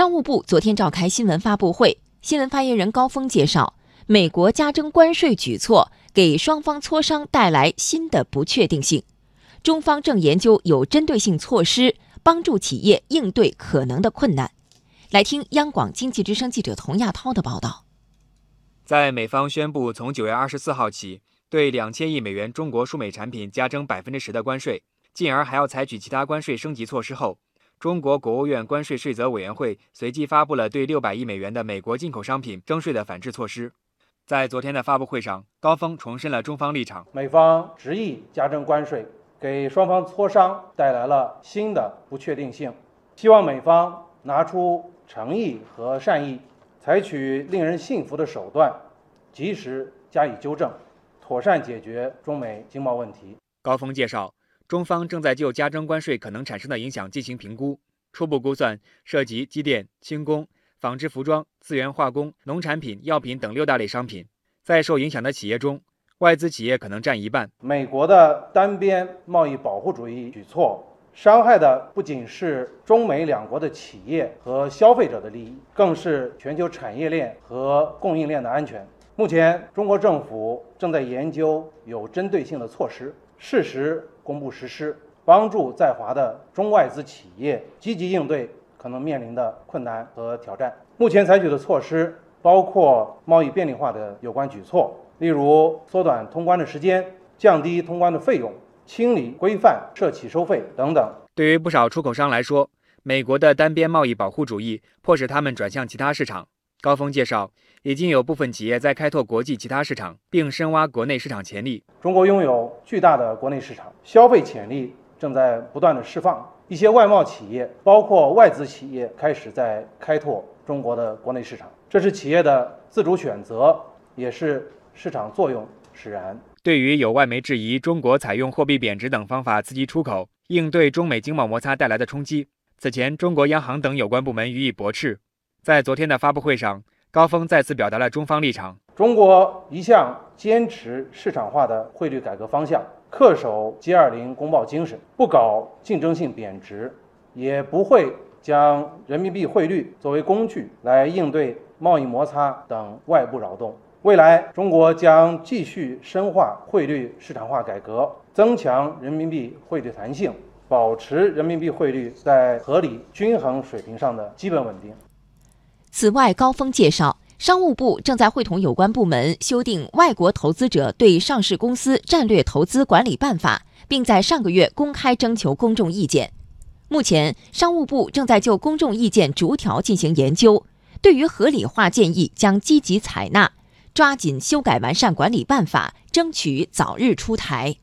商务部昨天召开新闻发布会，新闻发言人高峰介绍，美国加征关税举措给双方磋商带来新的不确定性，中方正研究有针对性措施，帮助企业应对可能的困难。来听央广经济之声记者童亚涛的报道。在美方宣布从九月二十四号起对两千亿美元中国输美产品加征百分之十的关税，进而还要采取其他关税升级措施后。中国国务院关税税则委员会随即发布了对六百亿美元的美国进口商品征税的反制措施。在昨天的发布会上，高峰重申了中方立场：美方执意加征关税，给双方磋商带来了新的不确定性。希望美方拿出诚意和善意，采取令人信服的手段，及时加以纠正，妥善解决中美经贸问题。高峰介绍。中方正在就加征关税可能产生的影响进行评估，初步估算涉及机电、轻工、纺织服装、资源化工、农产品、药品等六大类商品。在受影响的企业中，外资企业可能占一半。美国的单边贸易保护主义举措，伤害的不仅是中美两国的企业和消费者的利益，更是全球产业链和供应链的安全。目前，中国政府正在研究有针对性的措施。适时公布实施，帮助在华的中外资企业积极应对可能面临的困难和挑战。目前采取的措施包括贸易便利化的有关举措，例如缩短通关的时间、降低通关的费用、清理规范涉企收费等等。对于不少出口商来说，美国的单边贸易保护主义迫使他们转向其他市场。高峰介绍，已经有部分企业在开拓国际其他市场，并深挖国内市场潜力。中国拥有巨大的国内市场，消费潜力正在不断的释放。一些外贸企业，包括外资企业，开始在开拓中国的国内市场。这是企业的自主选择，也是市场作用使然。对于有外媒质疑中国采用货币贬值等方法刺激出口，应对中美经贸摩擦带来的冲击，此前中国央行等有关部门予以驳斥。在昨天的发布会上，高峰再次表达了中方立场。中国一向坚持市场化的汇率改革方向，恪守 G20 公报精神，不搞竞争性贬值，也不会将人民币汇率作为工具来应对贸易摩擦等外部扰动。未来，中国将继续深化汇率市场化改革，增强人民币汇率弹性，保持人民币汇率在合理均衡水平上的基本稳定。此外，高峰介绍，商务部正在会同有关部门修订《外国投资者对上市公司战略投资管理办法》，并在上个月公开征求公众意见。目前，商务部正在就公众意见逐条进行研究，对于合理化建议将积极采纳，抓紧修改完善管理办法，争取早日出台。